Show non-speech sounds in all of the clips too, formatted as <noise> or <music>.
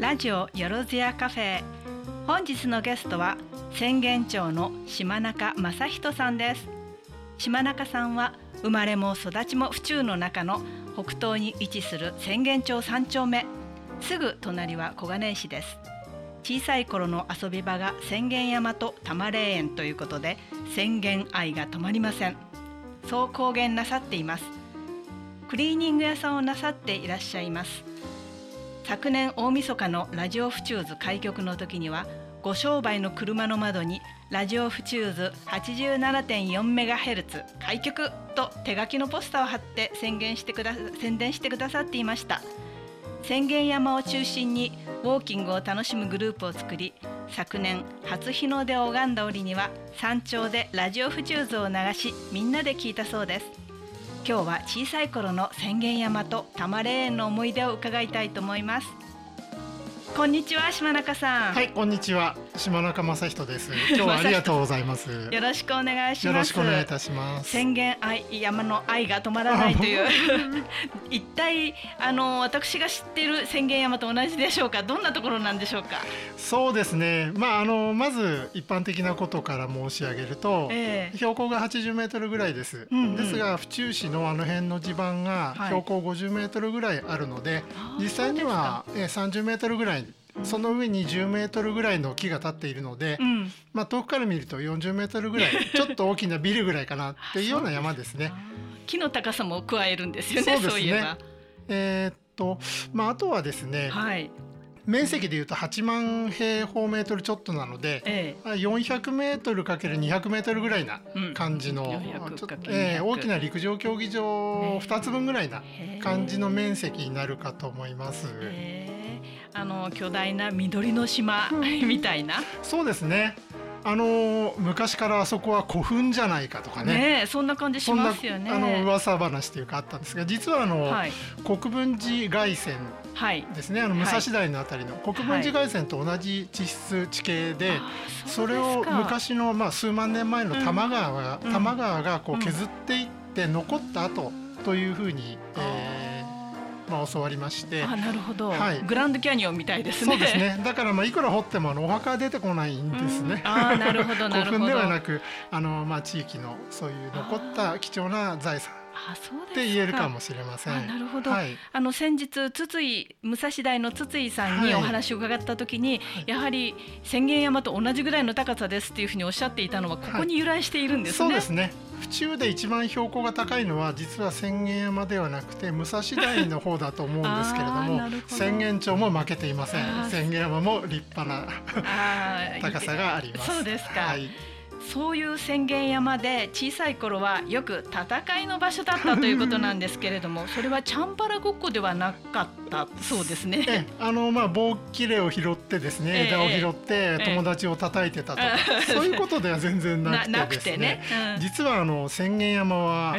ラジオよろずやカフェ。本日のゲストは宣言町の島中正人さんです。島中さんは生まれも育ちも府中の中の北東に位置する宣言町三丁目。すぐ隣は小金井市です。小さい頃の遊び場が宣言山と多摩霊園ということで宣言愛が止まりません。そう公言なさっています。クリーニング屋さんをなさっていらっしゃいます。昨年大晦日のラジオフチューズ開局の時にはご商売の車の窓にラジオフチューズ 87.4MHz 開局と手書きのポスターを貼って宣言してくだ宣伝してくださっていました。宣言山を中心にウォーキングを楽しむグループを作り昨年初日の出を拝んだ折には山頂でラジオフチューズを流しみんなで聞いたそうです。今日は小さい頃の千元山と多摩霊園の思い出を伺いたいと思います。こんにちは島中さん。はいこんにちは島中正人です。<laughs> 今日はありがとうございます。よろしくお願いします。よろしくお願いいたします。宣言愛山の愛が止まらないという。<laughs> 一体あの私が知っている宣言山と同じでしょうか？どんなところなんでしょうか？そうですね。まああのまず一般的なことから申し上げると、えー、標高が80メートルぐらいです、うんうん、ですが府中市のあの辺の地盤が標高50メートルぐらいあるので、はい、実際には30メートルぐらいその上に10メートルぐらいの木が立っているので、うん、まあ遠くから見ると40メートルぐらい <laughs> ちょっと大きなビルぐらいかなっていうような山ですね。木の高さも加えるんですよね。そうね。えー、っとまああとはですね、はい、面積でいうと8万平方メートルちょっとなので、ええ、400メートルかける200メートルぐらいな感じの、うん、えー、大きな陸上競技場2つ分ぐらいな感じの面積になるかと思います。あの巨大な緑の島みたいな。そうですね。あの昔からあそこは古墳じゃないかとかね。ねそんな感じしますよね。あの噂話というかあったんですが実はあの、はい、国分寺凱旋ですね、はい、あの武蔵台のあたりの、国分寺凱旋と同じ地質地形で、はい、それを昔の、まあ、数万年前の多摩川が、うん、多摩川がこう削っていって残った後というふうに、うん、えーまあ、教わりましてあなるほど、はい、グランドキャニオンみたいですね。そうですね。だからまあいくら掘ってもお墓は出てこないんですね、<laughs> あなるほど。<laughs> 古墳ではなくあの、まあ、地域のそういう残った貴重な財産って言えるかもしれません。なるほど。はい、あの先日筒井武蔵大の筒井さんにお話を伺った時に、はい、やはり宣言山と同じぐらいの高さですっていうふうにおっしゃっていたのはここに由来しているんですね。はい、そうですね。府中で一番標高が高いのは実は宣言山ではなくて武蔵大の方だと思うんですけれども宣言町も負けていません。宣言山も立派な高さがあります。そうですか、はいそういう宣言山で小さい頃はよく戦いの場所だったということなんですけれどもそれはチャンバラごっこではなかったそうですね。あのまあ棒切れを拾ってですね、枝を拾って友達を叩いてたとか、<laughs> そういうことでは全然なくてですね。ね。うん、実はあの宣言山は、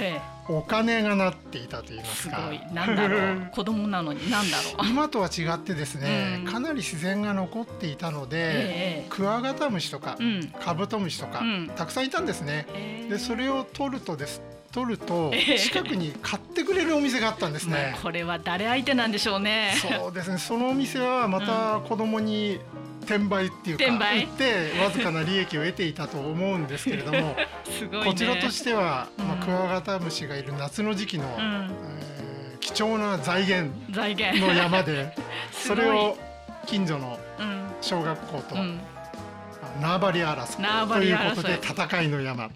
お金がなっていたと言いますか。すごい。なんだろう。子供なのになんだろう。<laughs> 今とは違ってですね、うん、かなり自然が残っていたので、えー、クワガタムシとか、うん、カブトムシとか、うん、たくさんいたんですね。えー、でそれを取るとです取ると近くに買ってくれるお店があったんですね。<laughs> これは誰相手なんでしょうね。そうですね。そのお店はまた子供に転売っていうか売。ってわずかな利益を得ていたと思うんですけれども <laughs> ね、こちらとしては、まあ、クワガタムシがいる夏の時期の、うん、えー、貴重な財源の山で <laughs> それを近所の小学校と、うん。縄張り争いということで戦いの山。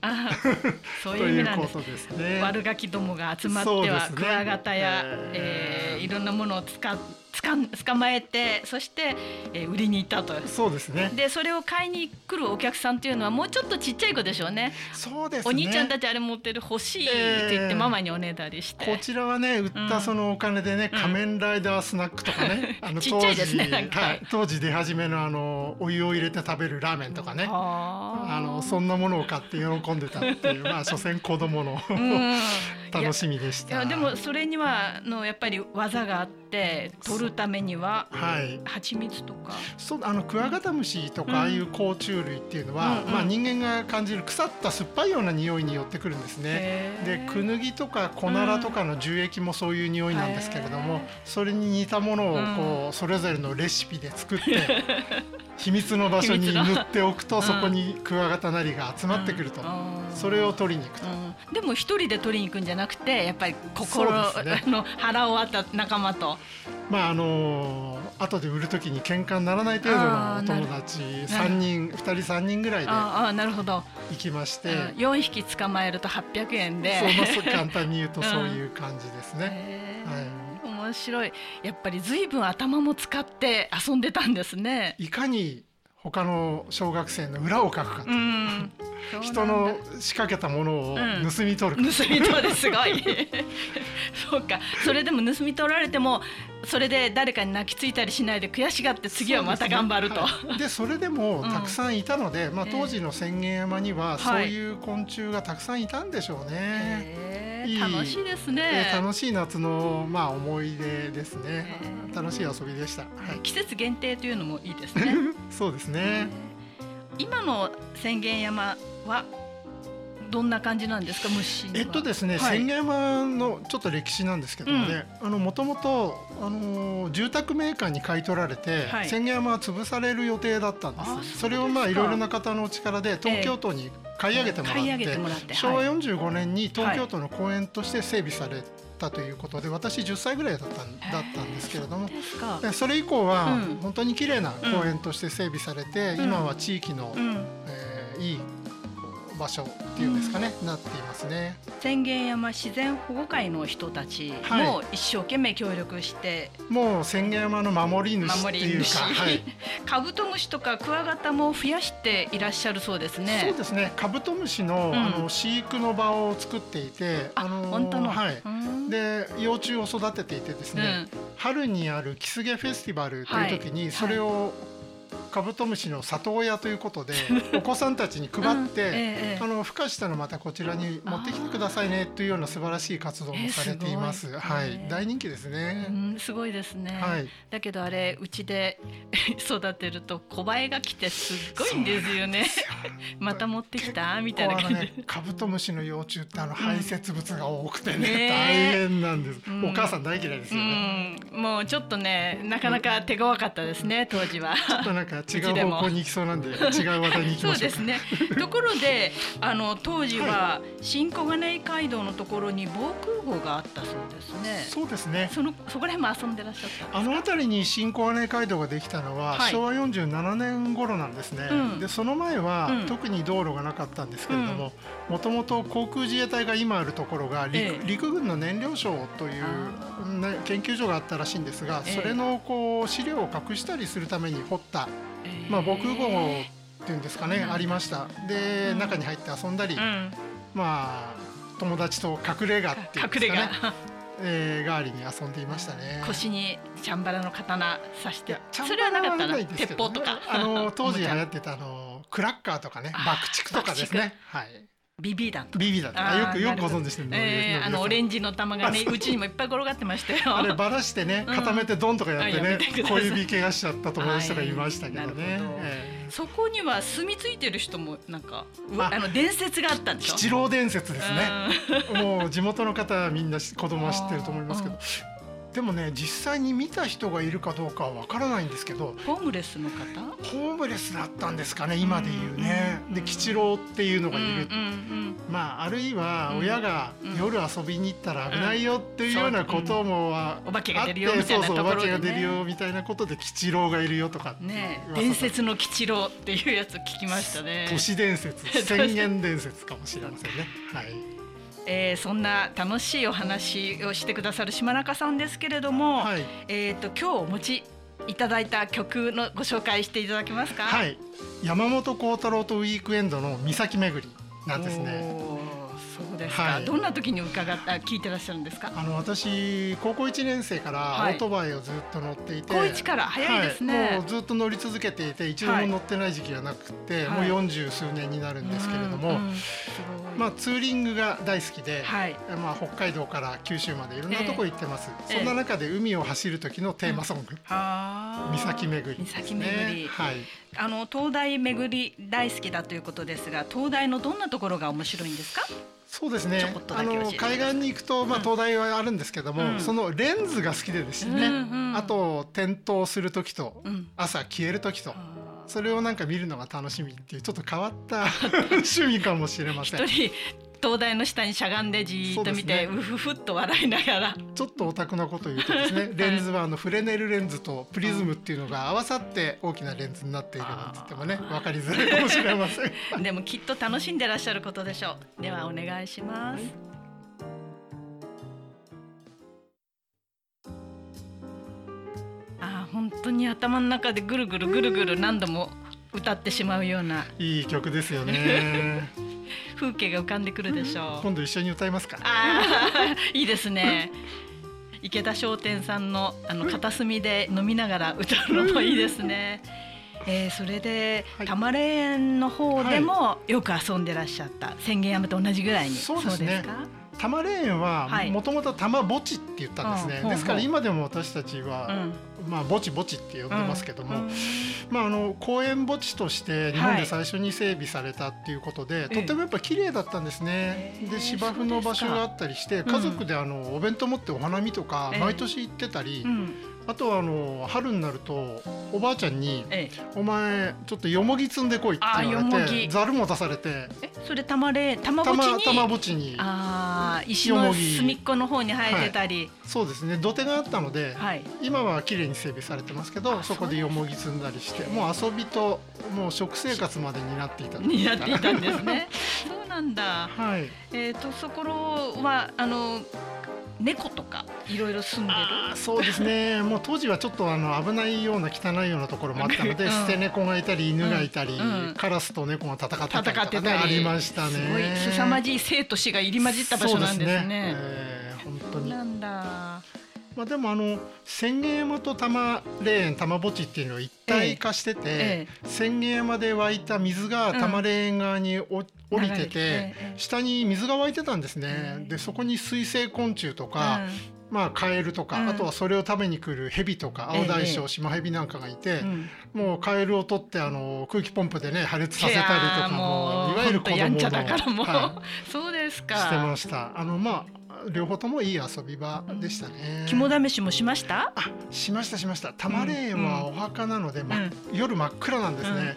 <laughs> そういう意味なんです。ね。悪ガキどもが集まっては、ね、クワガタや、えー、いろんなものを使って捕まえてそして、えー、売りに行ったと。そうですね。でそれを買いに来るお客さんっていうのはもうちょっとちっちゃい子でしょうね。そうです、ね、お兄ちゃんたちあれ持ってる欲しいって言ってママにおねだりして、こちらはね売ったそのお金でね、うん、仮面ライダースナックとかね、<laughs> あの当時、ね、はい、当時出始めのあのお湯を入れて食べるラーメンとかね。あのそんなものを買って喜んでたっていうまあ所詮子供の <laughs> 楽しみでした。いやでもそれにはのやっぱり技があってって取るためには、はい、蜂蜜とか。そうあのクワガタムシとかああいう甲虫類っていうのは、うん、まあ、人間が感じる腐った酸っぱいような匂いに寄ってくるんですね。でクヌギとかコナラとかの樹液もそういう匂いなんですけれども、それに似たものをこうそれぞれのレシピで作って <laughs> 秘密の場所に塗っておくとそこにクワガタなりが集まってくると、それを取りに行くと、でも一人で取りに行くんじゃなくてやっぱり心、ね、の腹を割った仲間と。まああのー、後で売るときに喧嘩にならない程度のお友達三人二人三人ぐらいであなるほど。行きまして。四匹捕まえると八百円で。そう簡単に言うとそういう感じですね。はい。面白い。やっぱり随分頭も使って遊んでたんですね。いかに他の小学生の裏をかくかと、うん、人の仕掛けたものを盗み取る、うん、盗み取る。すごい。<laughs> そうか。それでも盗み取られてもそれで誰かに泣きついたりしないで悔しがって次はまた頑張ると。で、ね。はい、それでも <laughs> たくさんいたので、うん、まあ、当時の千円山にはそういう昆虫がたくさんいたんでしょうね。えー楽しいですね、えー、楽しい夏のまあ思い出ですね、えー、楽しい遊びでした、はい、季節限定というのもいいですね。<laughs> そうですね、えー、今の浅間山はどんな感じなんですか？虫えっとですね、はい、千山のちょっと歴史なんですけどもね、うん、あのもともとあの住宅メーカーに買い取られて、はい、千山は潰される予定だったんです。それをまあいろいろな方の力で東京都に買い上げてもらって,、昭和45年に東京都の公園として整備されたということで私10歳ぐらいだっただったんですけれどもそれ以降は本当に綺麗な公園として整備されて、今は地域の、えー、いい場所っていうんですかね、うん、なっていますね。千間山自然保護会の人たちも一生懸命協力して、はい、もう千間山の守り主っていうか、はい、<laughs> カブトムシとかクワガタも増やしていらっしゃるそうですね。そうですね。カブトムシの、うん、あの飼育の場を作っていて、あの本当の。はい。で幼虫を育てていてですね、うん、春にあるキスゲフェスティバルという時にそれをカブトムシの里親ということで <laughs> お子さんたちに配って、うんええ、あの孵化したらまたこちらに持ってきてくださいねというような素晴らしい活動もされています。えー、すはい、大人気ですね、うん。すごいですね。はい、だけどあれうちで <laughs> 育てると小バエが来てすごいんですよね。また持ってきた？みたいな感じ、ね、カブトムシの幼虫ってあの排泄物が多くてね、うん、大変なんです、うん、お母さん大嫌いですよね、もうちょっとねなかなか手強かったですね当時は。ちょっとなんか違う方向に行きそうなんで <laughs> 違う話題に行きましょう。そうですね。ところであの当時は新小金井街道のところに防空壕があったそうですね。そうですね。そのそこら辺も遊んでらっしゃったあの辺りに新小金井街道ができたのは、はい、昭和47年頃なんですね、うん、でその前は、うん、特に道路がなかったんですけれどももともと航空自衛隊が今あるところが陸ええ、陸軍の燃料省という、ね、研究所があったらしいんですが、それのこう資料を隠したりするために掘ったまあ、防空壕っていうんですかね、ありました。で中に入って遊んだり、まあ友達と隠れ家っていうんですかねえー、代わりに遊んでいましたね。腰にチャンバラの刀刺して、それはなかったな、ね、鉄砲とか。あの <laughs> 当時流行ってたあのクラッカーとかね、爆竹とかですね。はい。ビビ弾ビビ弾よくよくご存知してるえー、あのオレンジの玉がねう。ちにもいっぱい転がってましたよ。あればらしてね固めてドンとかやってね、うん、小指怪我しちゃった友達とかいましたけどね、えー、そこには住み着いてる人もなんかあの伝説があったんでしょ？吉郎伝説ですね、もう地元の方みんな子供は知ってると思いますけどでもね実際に見た人がいるかどうかはわからないんですけどホームレスの方？ホームレスだったんですかね今で言うね、で吉郎っていうのがいる、まああるいは親が夜遊びに行ったら危ないよっていうようなこともあお化けが出るよみたいなところで、ね、お化けが出るよみたいなことで吉郎がいるよとかね伝説の吉郎っていうやつ聞きましたね。都市伝説 <laughs> 宣言伝説かもしれませんね。はいえー、そんな楽しいお話をしてくださる島中さんですけれども、はい、えっ、と今日お持ちいただいた曲のご紹介していただけますか？はい、山本幸太郎とウィークエンドの岬巡りなんですね。ですか、はい、どんな時に伺った聞いてらっしゃるんですか？あの私高校1年生からオートバイをずっと乗っていて、はい、高1から？早いですね、もうずっと乗り続けていて一度も乗ってない時期がなくて、もう40数年になるんですけれども、うんうん、まあ、ツーリングが大好きで、まあ、北海道から九州までいろんなとこ行ってます、えー、そんな中で海を走る時のテーマソング「岬巡り、ね」岬巡り、はい、あの東大巡り大好きだということですが東大のどんなところが面白いんですか？そうですね。あの海岸に行くと、まあ、東大はあるんですけども、うん、そのレンズが好きでですね、うんうん、あと点灯する時と、うん、朝消える時と。それをなんか見るのが楽しみっていうちょっと変わった <laughs> 趣味かもしれません。灯台の下にしゃがんでじっと見てう,、ふふっと笑いながら。ちょっとオタクなこと言うとですねレンズはあのフレネルレンズとプリズムっていうのが合わさって大きなレンズになっているなんて言ってもね分かりづらいかもしれません。<laughs> でもきっと楽しんでらっしゃることでしょう。ではお願いします、あ本当に頭の中でぐるぐるぐるぐる何度も歌ってしまうような。いい曲ですよね <laughs> 風景が浮かんでくるでしょう。今度一緒に歌いますかあいいですね。池田商店さんのあの片隅で飲みながら歌うのもいいですね。えー、それで、はい、多摩霊園の方でもよく遊んでらっしゃった、宣言山と同じぐらいに。そうですね。多摩霊園はもともと多摩墓地って言ったんですね、はい、ですから今でも私たちは、うん、まあ墓地墓地って呼んでますけども、うん、まああの公園墓地として日本で最初に整備されたっていうことで、はい、とてもやっぱ綺麗だったんですね、えー、で芝生の場所があったりして家族であのお弁当持ってお花見とか毎年行ってたり、えーあとはあの春になるとおばあちゃんに「ええ、お前ちょっとよもぎ積んでこい」って言われてざるも出されて。えそれたまれたまぼちに？たまぼちに。あ石の隅っこの方に生えてたり、はい、そうですね。土手があったので、はい、今は綺麗に整備されてますけどそこでよもぎ積んだりしてもう遊びともう食生活までになっていたに <laughs> なっていたんですね。そうなんだ、<laughs> はい、えっ、ー、とそこはあの猫とかいろいろ住んでる？そうですね。<laughs> もう当時はちょっとあの危ないような汚いようなところもあったので、うん、捨て猫がいたり犬がいたり、うん、カラスと猫が戦ってたりとか、ね、ありましたね。すごい。凄まじい生と死が入り混じった場所なんですね。すね。えー、本当に。なんだまあ、でもあの千軒山と玉霊園玉墓地っていうのは一体化してて、ええ、千軒山で湧いた水が玉霊園側にお、降りてて、え、下に水が湧いてたんですね。でそこに水生昆虫とか、まあ、カエルとか、うん、あとはそれを食べに来るヘビとか青大将、シマヘビなんかがいて、もうカエルを取ってあの空気ポンプでね破裂させたりとかもいわゆる子供のやんちゃだからもう、はい、<laughs> そうですか。してました。あのまあ両方ともいい遊び場でしたね。肝試しもしました？あ、しましたしました。タマレーンはお墓なので、ま、夜真っ暗なんですね。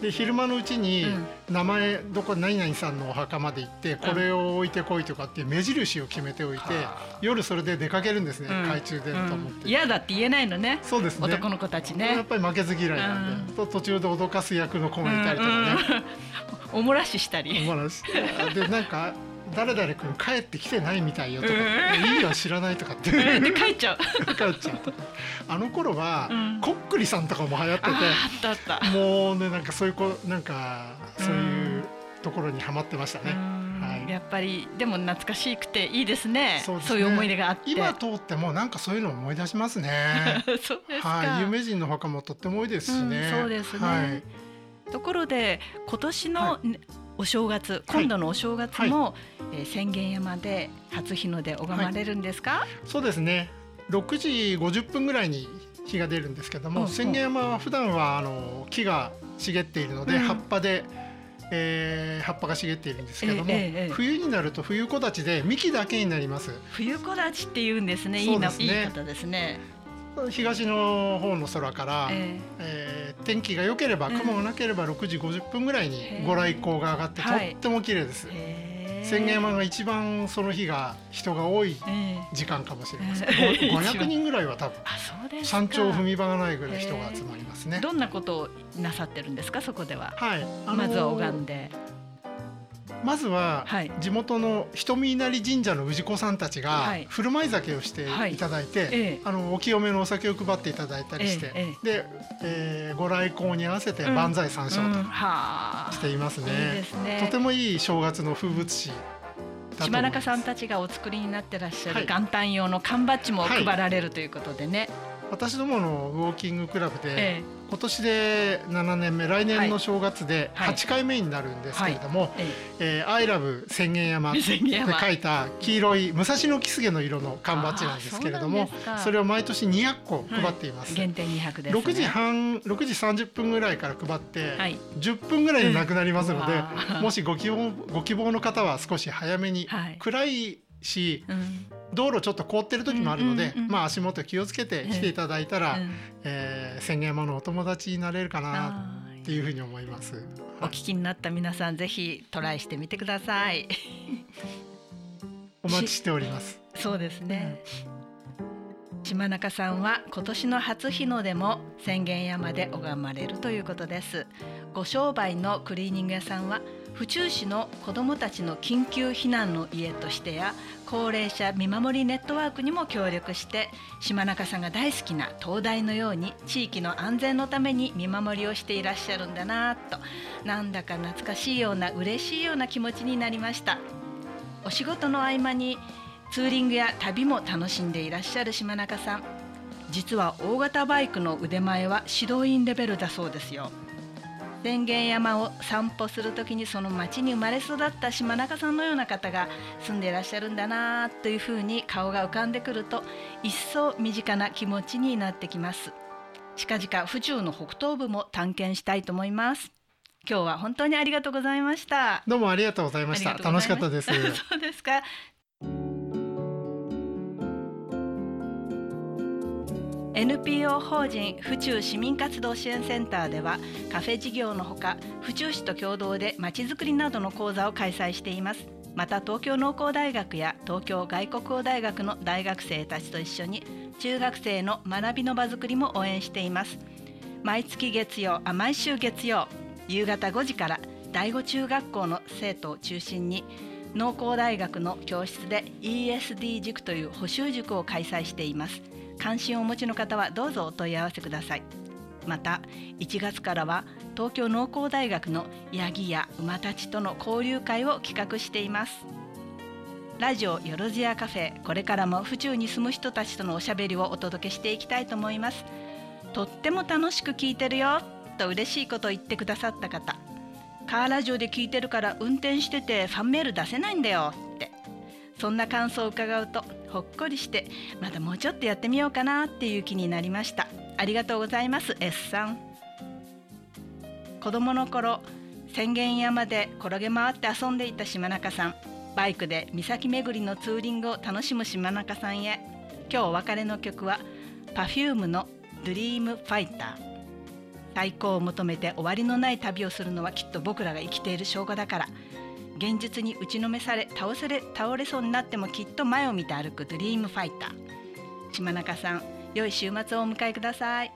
で昼間のうちに名前どこ何々さんのお墓まで行ってこれを置いてこいとかって目印を決めておいて夜それで出かけるんですね、懐中電灯持って。嫌だって言えないのねそうですね。男の子たちね。やっぱり負けず嫌いなんで、と途中で脅かす役の子がいたりとかね、おもらししたり。おもらし。でなんか誰々君帰ってきてないみたいよとか、いいよ知らないとかって。で帰っちゃう。帰っちゃうあの頃は、うん、こっくりさんとかも流行っててもうねなんかそういう子なんかそういうところにはまってましたね、はい、やっぱりでも懐かしくていいですね。そう、ね、いう思い出があって。今通ってもなんかそういうの思い出しますね。<laughs> そうですはい、有名人の墓もとっても多いですしね、うん、そうですね、はい、ところで今年の、はい。お正月今度のお正月も、はい、えー、千軒山で初日の出拝まれるんですか、はい、そうですね。6時50分ぐらいに日が出るんですけども、千軒山は普段はあの木が茂っているので、うん、葉っぱでえー、葉っぱが茂っているんですけども、えええ、冬になると冬木立で幹だけになります。冬木立って言うんですね。いいな、ね、いい方ですね。東の方の空から、えー、えー、天気が良ければ雲がなければ6時50分ぐらいにご来光が上がって、とっても綺麗です。千軒山が一番その日が人が多い時間かもしれません。500人ぐらいは多分山頂踏み場がないぐらい人が集まりますね。どんなことをなさってるんですかそこでは。はい。あのー、まずは拝んで。まずは地元の瞳稲荷神社の氏子さんたちが振る舞い酒をしてい。ただいて、あのお清めのお酒を配っていただいたりして、で、えー、ご来光に合わせて万歳三唱としていますね,、とてもいい正月の風物詩島中さんたちがお作りになってらっしゃる元旦用の缶バッジも配られるということでね、はい私どものウォーキングクラブで、ええ、今年で7年目来年の正月で8回目になるんですけれども「はい。はい、えー、アイラブ <laughs> 千円山」って書いた黄色い武蔵野キスゲの色の缶バッジなんですけれどもそれを毎年200個配っています。限定200です、ね、6時半6時30分ぐらいから配って、はい、10分ぐらいでなくなりますので、うん、もしご希望ご希望の方は少し早めに、暗いし、うん道路ちょっと凍ってる時もあるので、まあ足元気をつけて来ていただいたら、えー、千円山のお友達になれるかなっていうふうに思います。お聞きになった皆さんぜひトライしてみてください。お待ちしております。そうですね。島中さんは今年の初日の出も宣言山で拝まれるということです。ご商売のクリーニング屋さんは府中市の子どもたちの緊急避難の家としてや高齢者見守りネットワークにも協力して島中さんが大好きな灯台のように地域の安全のために見守りをしていらっしゃるんだなと。なんだか懐かしいような嬉しいような気持ちになりました。お仕事の合間にツーリングや旅も楽しんでいらっしゃる島中さん。実は大型バイクの腕前は指導員レベルだそうですよ。電源山を散歩する時にその町に生まれ育った島中さんのような方が住んでいらっしゃるんだなというふうに顔が浮かんでくると一層身近な気持ちになってきます。近々府中の北東部も探検したいと思います。今日は本当にありがとうございました。どうもありがとうございました。楽しかったです。<laughs> そうですか NPO 法人府中市民活動支援センターではカフェ事業のほか府中市と共同でまちづくりなどの講座を開催しています。また東京農工大学や東京外国語大学の大学生たちと一緒に中学生の学びの場づくりも応援しています。毎月月曜あ毎週月曜夕方5時から第五中学校の生徒を中心に農工大学の教室で ESD 塾という補習塾を開催しています。関心をお持ちの方はどうぞお問い合わせください。また1月からは東京農工大学のヤギや馬たちとの交流会を企画しています。ラジオよろずやカフェこれからも府中に住む人たちとのおしゃべりをお届けしていきたいと思います。とっても楽しく聞いてるよと嬉しいことを言ってくださった方。カーラジオで聞いてるから運転しててファンメール出せないんだよって。そんな感想を伺うとほっこりしてまだもうちょっとやってみようかなっていう気になりました。ありがとうございます S さん。子供の頃宣言山で転げ回って遊んでいた島中さん。バイクで岬巡りのツーリングを楽しむ島中さんへ。今日お別れの曲は Perfume の Dream Fighter 最高を求めて終わりのない旅をするのはきっと僕らが生きている証拠だから。現実に打ちのめされ倒せれ倒れそうになってもきっと前を見て歩くドリームファイター。島中さん良い週末をお迎えください。